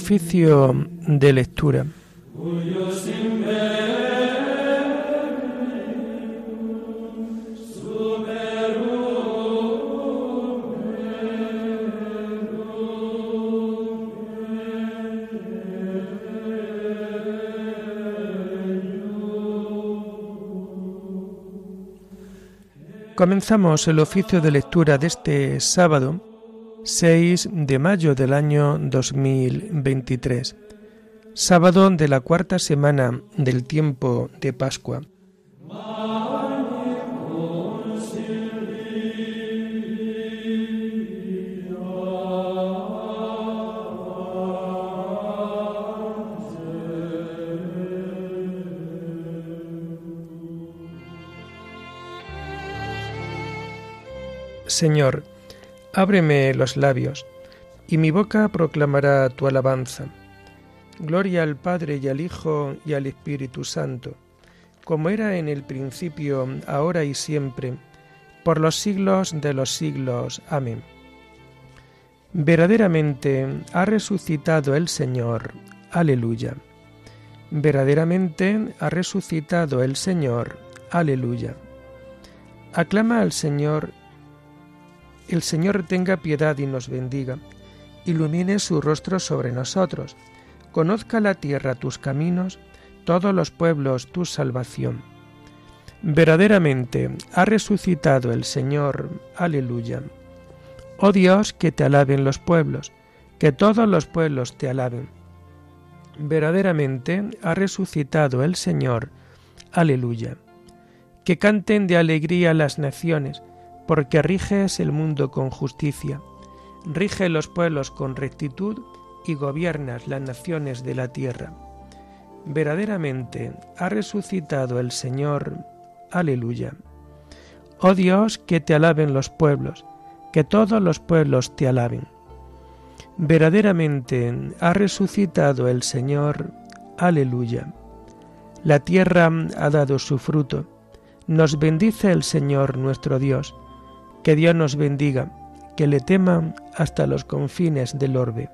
Oficio de lectura. Comenzamos el oficio de lectura de este sábado 6 de mayo del año 2023, sábado de la cuarta semana del tiempo de Pascua. Señor, ábreme los labios, y mi boca proclamará tu alabanza. Gloria al Padre y al Hijo y al Espíritu Santo, como era en el principio, ahora y siempre, por los siglos de los siglos. Amén. Verdaderamente ha resucitado el Señor. Aleluya. Verdaderamente ha resucitado el Señor. Aleluya. Aclama al Señor el Señor tenga piedad y nos bendiga, ilumine su rostro sobre nosotros, conozca la tierra tus caminos, todos los pueblos tu salvación. Verdaderamente ha resucitado el Señor, aleluya. Oh Dios, que te alaben los pueblos, que todos los pueblos te alaben. Verdaderamente ha resucitado el Señor, aleluya. Que canten de alegría las naciones, porque riges el mundo con justicia, rige los pueblos con rectitud y gobiernas las naciones de la tierra. Verdaderamente ha resucitado el Señor. Aleluya. Oh Dios, que te alaben los pueblos, que todos los pueblos te alaben. Verdaderamente ha resucitado el Señor. Aleluya. La tierra ha dado su fruto. Nos bendice el Señor nuestro Dios que Dios nos bendiga, que le teman hasta los confines del orbe.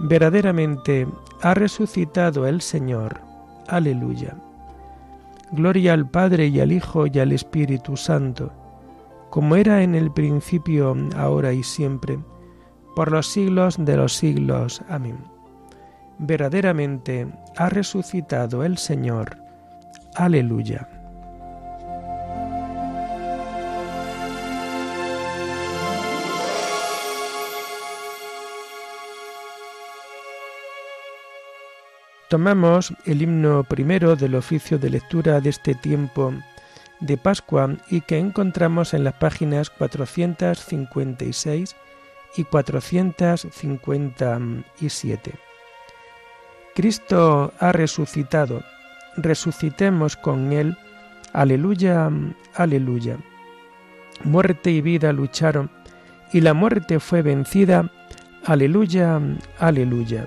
Verdaderamente ha resucitado el Señor. Aleluya. Gloria al Padre y al Hijo y al Espíritu Santo, como era en el principio, ahora y siempre, por los siglos de los siglos. Amén. Verdaderamente ha resucitado el Señor. Aleluya. Tomamos el himno primero del oficio de lectura de este tiempo de Pascua y que encontramos en las páginas 456 y 457. Cristo ha resucitado, resucitemos con Él, aleluya, aleluya. Muerte y vida lucharon, y la muerte fue vencida, aleluya, aleluya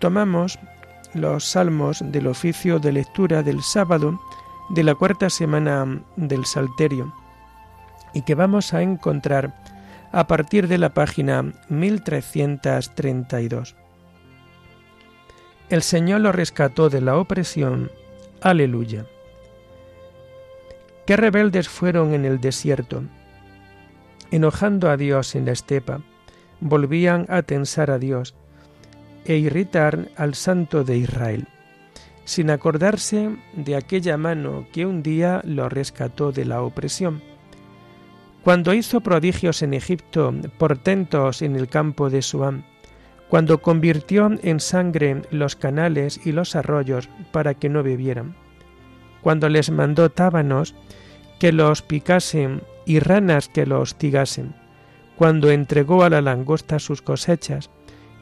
Tomamos los salmos del oficio de lectura del sábado de la cuarta semana del Salterio y que vamos a encontrar a partir de la página 1332. El Señor lo rescató de la opresión. Aleluya. Qué rebeldes fueron en el desierto. Enojando a Dios en la estepa, volvían a tensar a Dios e irritar al Santo de Israel, sin acordarse de aquella mano que un día lo rescató de la opresión. Cuando hizo prodigios en Egipto, portentos en el campo de Suán, cuando convirtió en sangre los canales y los arroyos para que no bebieran, cuando les mandó tábanos que los picasen y ranas que los hostigasen, cuando entregó a la langosta sus cosechas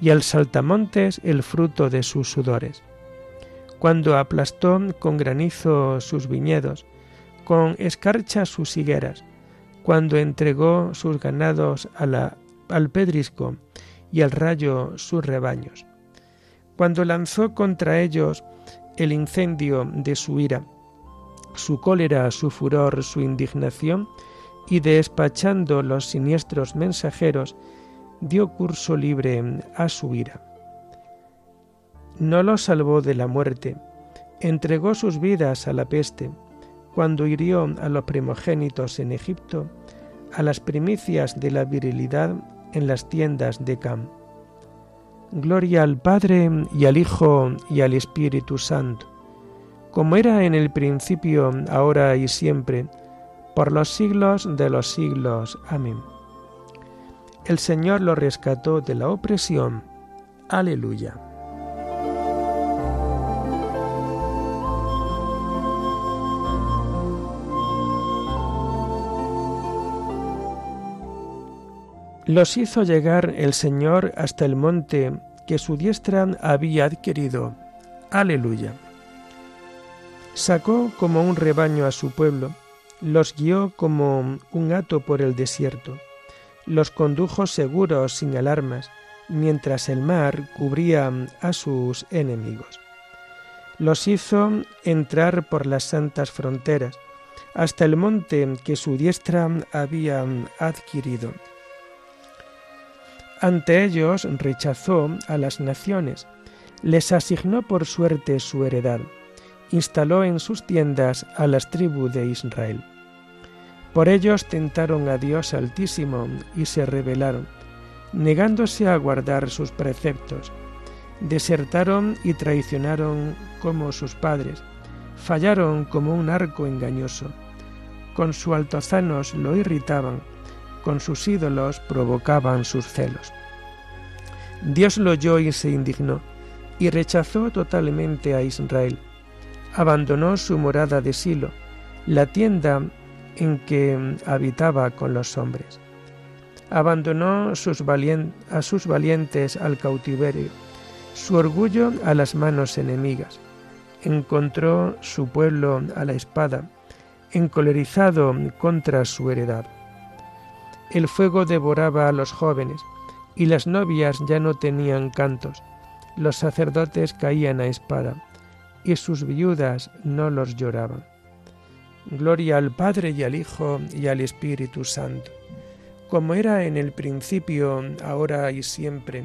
y al saltamontes el fruto de sus sudores, cuando aplastó con granizo sus viñedos, con escarcha sus higueras, cuando entregó sus ganados al pedrisco y al rayo sus rebaños. Cuando lanzó contra ellos el incendio de su ira, su cólera, su furor, su indignación, y despachando los siniestros mensajeros, dio curso libre a su ira. No los salvó de la muerte, entregó sus vidas a la peste, cuando hirió a los primogénitos en Egipto, a las primicias de la virilidad en las tiendas de Cam. Gloria al Padre y al Hijo y al Espíritu Santo, como era en el principio, ahora y siempre, por los siglos de los siglos. Amén. El Señor lo rescató de la opresión. Aleluya. los hizo llegar el Señor hasta el monte que su diestra había adquirido. Aleluya. Sacó como un rebaño a su pueblo, los guió como un hato por el desierto, los condujo seguros sin alarmas, mientras el mar cubría a sus enemigos. Los hizo entrar por las santas fronteras, hasta el monte que su diestra había adquirido ante ellos rechazó a las naciones, les asignó por suerte su heredad, instaló en sus tiendas a las tribus de Israel. Por ellos tentaron a Dios Altísimo y se rebelaron, negándose a guardar sus preceptos. Desertaron y traicionaron como sus padres, fallaron como un arco engañoso. Con su altozanos lo irritaban, con sus ídolos provocaban sus celos. Dios lo oyó y se indignó, y rechazó totalmente a Israel. Abandonó su morada de Silo, la tienda en que habitaba con los hombres. Abandonó a sus valientes al cautiverio, su orgullo a las manos enemigas. Encontró su pueblo a la espada, encolerizado contra su heredad. El fuego devoraba a los jóvenes, y las novias ya no tenían cantos. Los sacerdotes caían a espada, y sus viudas no los lloraban. Gloria al Padre y al Hijo y al Espíritu Santo, como era en el principio, ahora y siempre,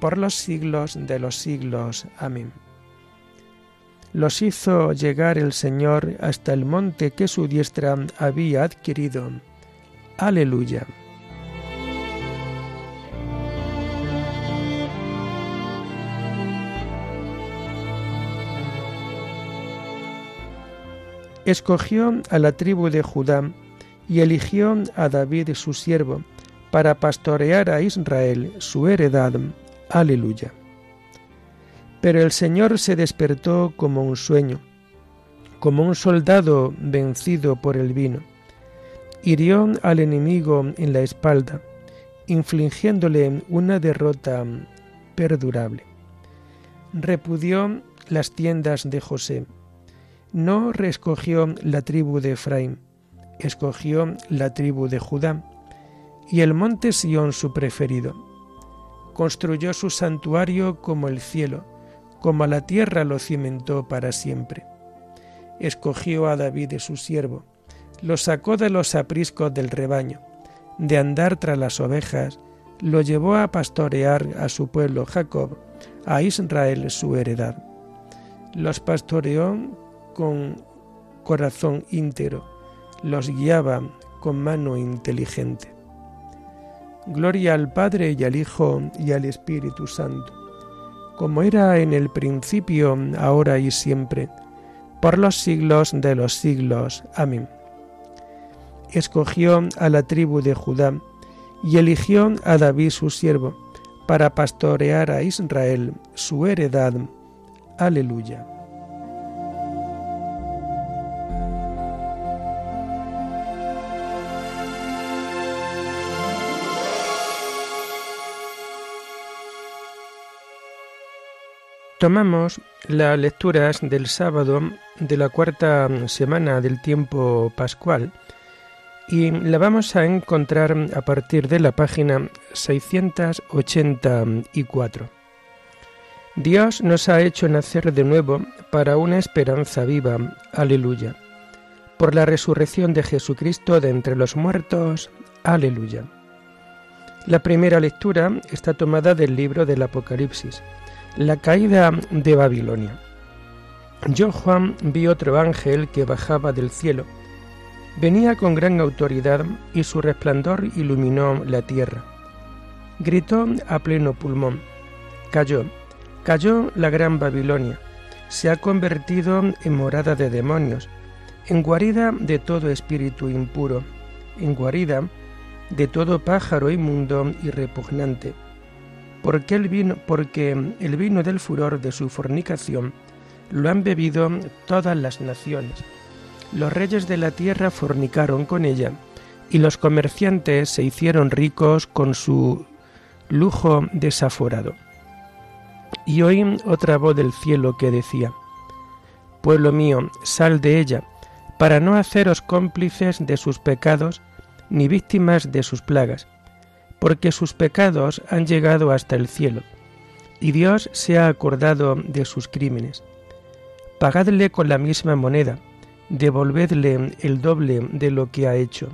por los siglos de los siglos. Amén. Los hizo llegar el Señor hasta el monte que su diestra había adquirido Aleluya. Escogió a la tribu de Judá y eligió a David su siervo para pastorear a Israel su heredad. Aleluya. Pero el Señor se despertó como un sueño, como un soldado vencido por el vino hirió al enemigo en la espalda, infligiéndole una derrota perdurable. Repudió las tiendas de José. No reescogió la tribu de Efraín, escogió la tribu de Judá y el monte Sión su preferido. Construyó su santuario como el cielo, como la tierra lo cimentó para siempre. Escogió a David su siervo, lo sacó de los apriscos del rebaño, de andar tras las ovejas, lo llevó a pastorear a su pueblo Jacob, a Israel su heredad. Los pastoreó con corazón íntegro, los guiaba con mano inteligente. Gloria al Padre y al Hijo y al Espíritu Santo, como era en el principio, ahora y siempre, por los siglos de los siglos. Amén escogió a la tribu de Judá y eligió a David su siervo, para pastorear a Israel, su heredad. Aleluya. Tomamos las lecturas del sábado de la cuarta semana del tiempo pascual y la vamos a encontrar a partir de la página 684. Dios nos ha hecho nacer de nuevo para una esperanza viva. Aleluya. Por la resurrección de Jesucristo de entre los muertos. Aleluya. La primera lectura está tomada del libro del Apocalipsis la caída de Babilonia. Yo, Juan, vi otro ángel que bajaba del cielo. Venía con gran autoridad y su resplandor iluminó la tierra. Gritó a pleno pulmón. Cayó, cayó la gran Babilonia. Se ha convertido en morada de demonios, en guarida de todo espíritu impuro, en guarida de todo pájaro inmundo y repugnante porque el vino, porque el vino del furor de su fornicación lo han bebido todas las naciones. Los reyes de la tierra fornicaron con ella, y los comerciantes se hicieron ricos con su lujo desaforado. Y oí otra voz del cielo que decía, Pueblo mío, sal de ella, para no haceros cómplices de sus pecados, ni víctimas de sus plagas porque sus pecados han llegado hasta el cielo, y Dios se ha acordado de sus crímenes. Pagadle con la misma moneda, devolvedle el doble de lo que ha hecho.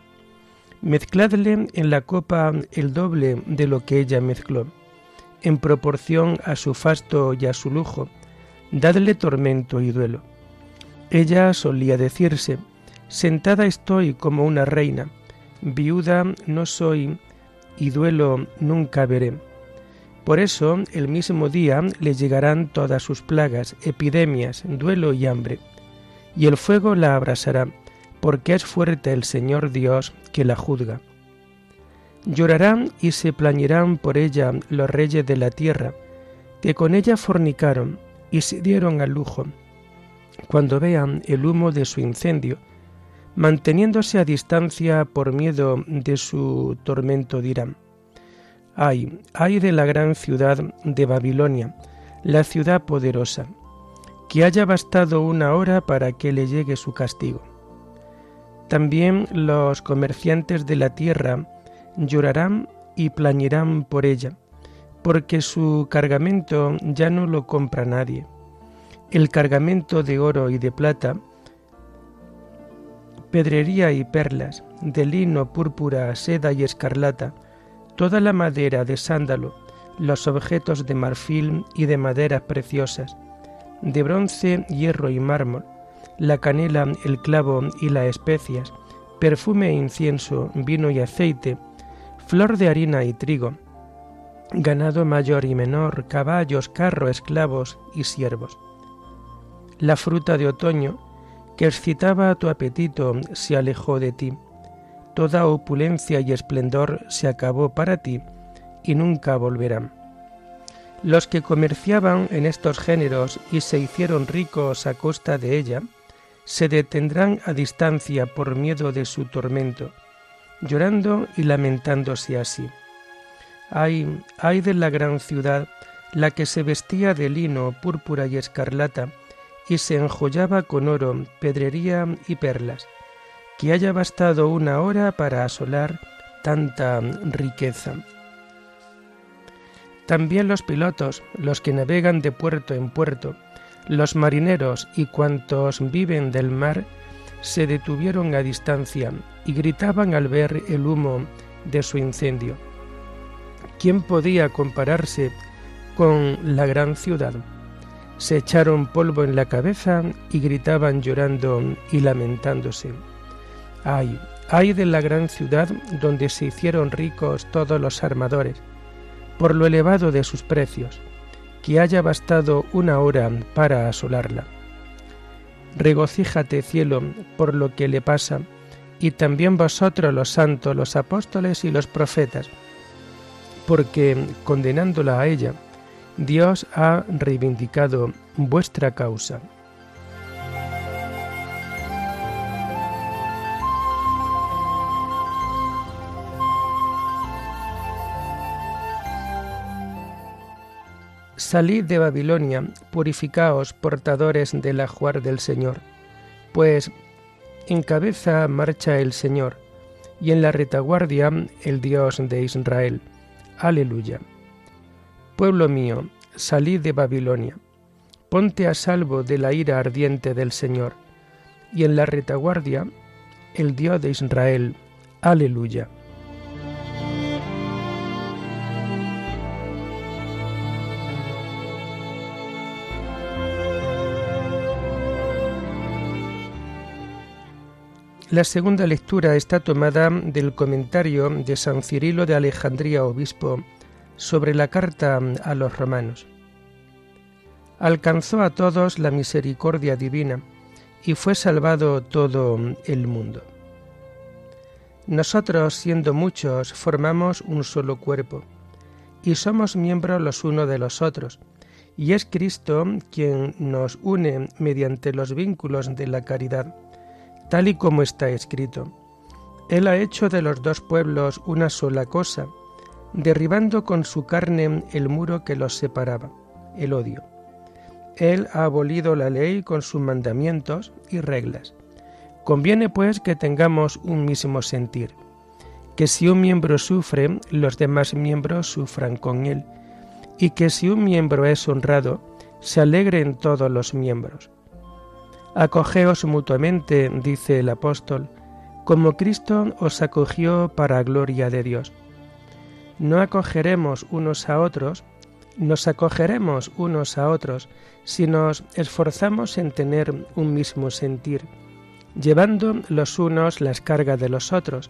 Mezcladle en la copa el doble de lo que ella mezcló. En proporción a su fasto y a su lujo, dadle tormento y duelo. Ella solía decirse, sentada estoy como una reina, viuda no soy y duelo nunca veré. Por eso el mismo día le llegarán todas sus plagas, epidemias, duelo y hambre, y el fuego la abrasará, porque es fuerte el Señor Dios que la juzga. Llorarán y se plañirán por ella los reyes de la tierra, que con ella fornicaron y se dieron al lujo, cuando vean el humo de su incendio, manteniéndose a distancia por miedo de su tormento dirán, ay, ay de la gran ciudad de Babilonia, la ciudad poderosa, que haya bastado una hora para que le llegue su castigo. También los comerciantes de la tierra llorarán y plañirán por ella, porque su cargamento ya no lo compra nadie. El cargamento de oro y de plata pedrería y perlas, de lino, púrpura, seda y escarlata, toda la madera de sándalo, los objetos de marfil y de maderas preciosas, de bronce, hierro y mármol, la canela, el clavo y las especias, perfume e incienso, vino y aceite, flor de harina y trigo, ganado mayor y menor, caballos, carro, esclavos y siervos. La fruta de otoño, que excitaba tu apetito se alejó de ti. Toda opulencia y esplendor se acabó para ti y nunca volverán. Los que comerciaban en estos géneros y se hicieron ricos a costa de ella, se detendrán a distancia por miedo de su tormento, llorando y lamentándose así. Ay, ay de la gran ciudad, la que se vestía de lino, púrpura y escarlata, y se enjollaba con oro, pedrería y perlas, que haya bastado una hora para asolar tanta riqueza. También los pilotos, los que navegan de puerto en puerto, los marineros y cuantos viven del mar, se detuvieron a distancia y gritaban al ver el humo de su incendio. ¿Quién podía compararse con la gran ciudad? Se echaron polvo en la cabeza y gritaban llorando y lamentándose. Ay, ay de la gran ciudad donde se hicieron ricos todos los armadores, por lo elevado de sus precios, que haya bastado una hora para asolarla. Regocíjate, cielo, por lo que le pasa, y también vosotros los santos, los apóstoles y los profetas, porque condenándola a ella, Dios ha reivindicado vuestra causa. Salid de Babilonia, purificaos, portadores del ajuar del Señor, pues en cabeza marcha el Señor, y en la retaguardia el Dios de Israel. Aleluya. Pueblo mío, salid de Babilonia, ponte a salvo de la ira ardiente del Señor, y en la retaguardia el Dios de Israel. Aleluya. La segunda lectura está tomada del comentario de San Cirilo de Alejandría, obispo, sobre la carta a los romanos. Alcanzó a todos la misericordia divina y fue salvado todo el mundo. Nosotros, siendo muchos, formamos un solo cuerpo y somos miembros los unos de los otros, y es Cristo quien nos une mediante los vínculos de la caridad tal y como está escrito. Él ha hecho de los dos pueblos una sola cosa, derribando con su carne el muro que los separaba, el odio. Él ha abolido la ley con sus mandamientos y reglas. Conviene pues que tengamos un mismo sentir, que si un miembro sufre, los demás miembros sufran con él, y que si un miembro es honrado, se alegren todos los miembros. Acogeos mutuamente, dice el apóstol, como Cristo os acogió para gloria de Dios. No acogeremos unos a otros, nos acogeremos unos a otros si nos esforzamos en tener un mismo sentir, llevando los unos las cargas de los otros,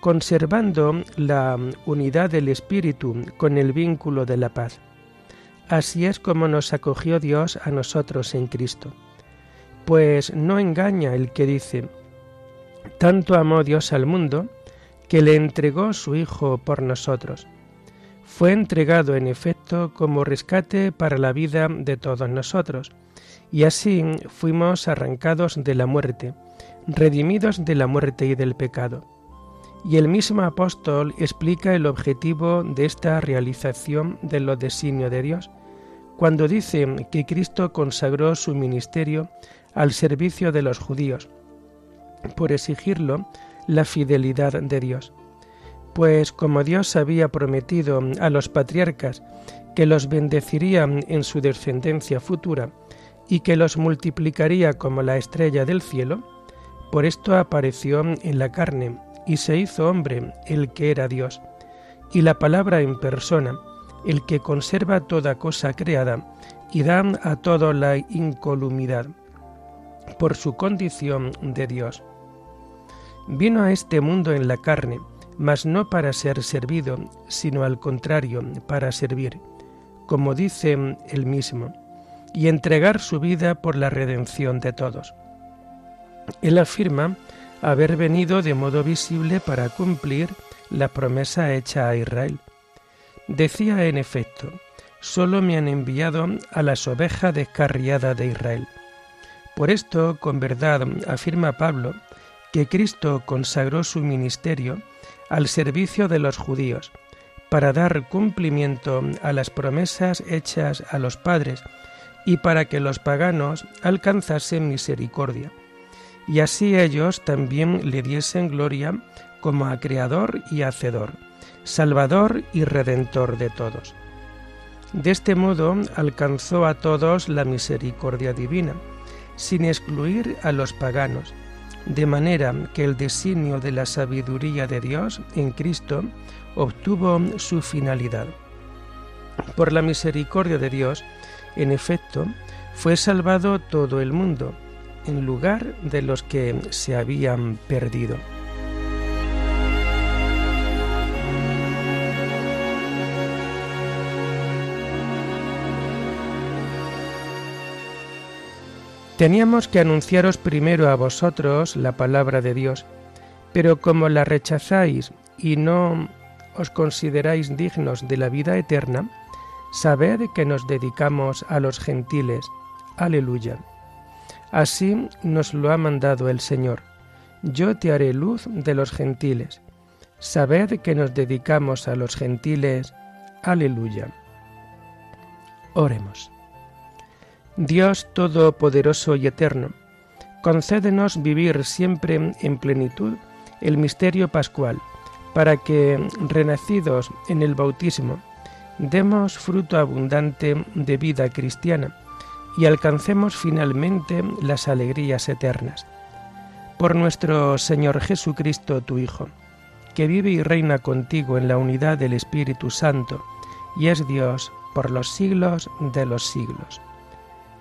conservando la unidad del Espíritu con el vínculo de la paz. Así es como nos acogió Dios a nosotros en Cristo pues no engaña el que dice, tanto amó Dios al mundo, que le entregó su Hijo por nosotros. Fue entregado en efecto como rescate para la vida de todos nosotros, y así fuimos arrancados de la muerte, redimidos de la muerte y del pecado. Y el mismo apóstol explica el objetivo de esta realización de lo designio de Dios, cuando dice que Cristo consagró su ministerio al servicio de los judíos, por exigirlo la fidelidad de Dios. Pues como Dios había prometido a los patriarcas que los bendeciría en su descendencia futura y que los multiplicaría como la estrella del cielo, por esto apareció en la carne y se hizo hombre el que era Dios, y la palabra en persona, el que conserva toda cosa creada y da a todo la incolumidad por su condición de Dios. Vino a este mundo en la carne, mas no para ser servido, sino al contrario, para servir, como dice él mismo, y entregar su vida por la redención de todos. Él afirma haber venido de modo visible para cumplir la promesa hecha a Israel. Decía en efecto, solo me han enviado a las ovejas descarriadas de Israel. Por esto, con verdad, afirma Pablo, que Cristo consagró su ministerio al servicio de los judíos, para dar cumplimiento a las promesas hechas a los padres y para que los paganos alcanzasen misericordia, y así ellos también le diesen gloria como a Creador y Hacedor, Salvador y Redentor de todos. De este modo alcanzó a todos la misericordia divina, sin excluir a los paganos, de manera que el designio de la sabiduría de Dios en Cristo obtuvo su finalidad. Por la misericordia de Dios, en efecto, fue salvado todo el mundo, en lugar de los que se habían perdido. Teníamos que anunciaros primero a vosotros la palabra de Dios, pero como la rechazáis y no os consideráis dignos de la vida eterna, sabed que nos dedicamos a los gentiles. Aleluya. Así nos lo ha mandado el Señor. Yo te haré luz de los gentiles. Sabed que nos dedicamos a los gentiles. Aleluya. Oremos. Dios Todopoderoso y Eterno, concédenos vivir siempre en plenitud el misterio pascual, para que, renacidos en el bautismo, demos fruto abundante de vida cristiana y alcancemos finalmente las alegrías eternas. Por nuestro Señor Jesucristo, tu Hijo, que vive y reina contigo en la unidad del Espíritu Santo, y es Dios por los siglos de los siglos.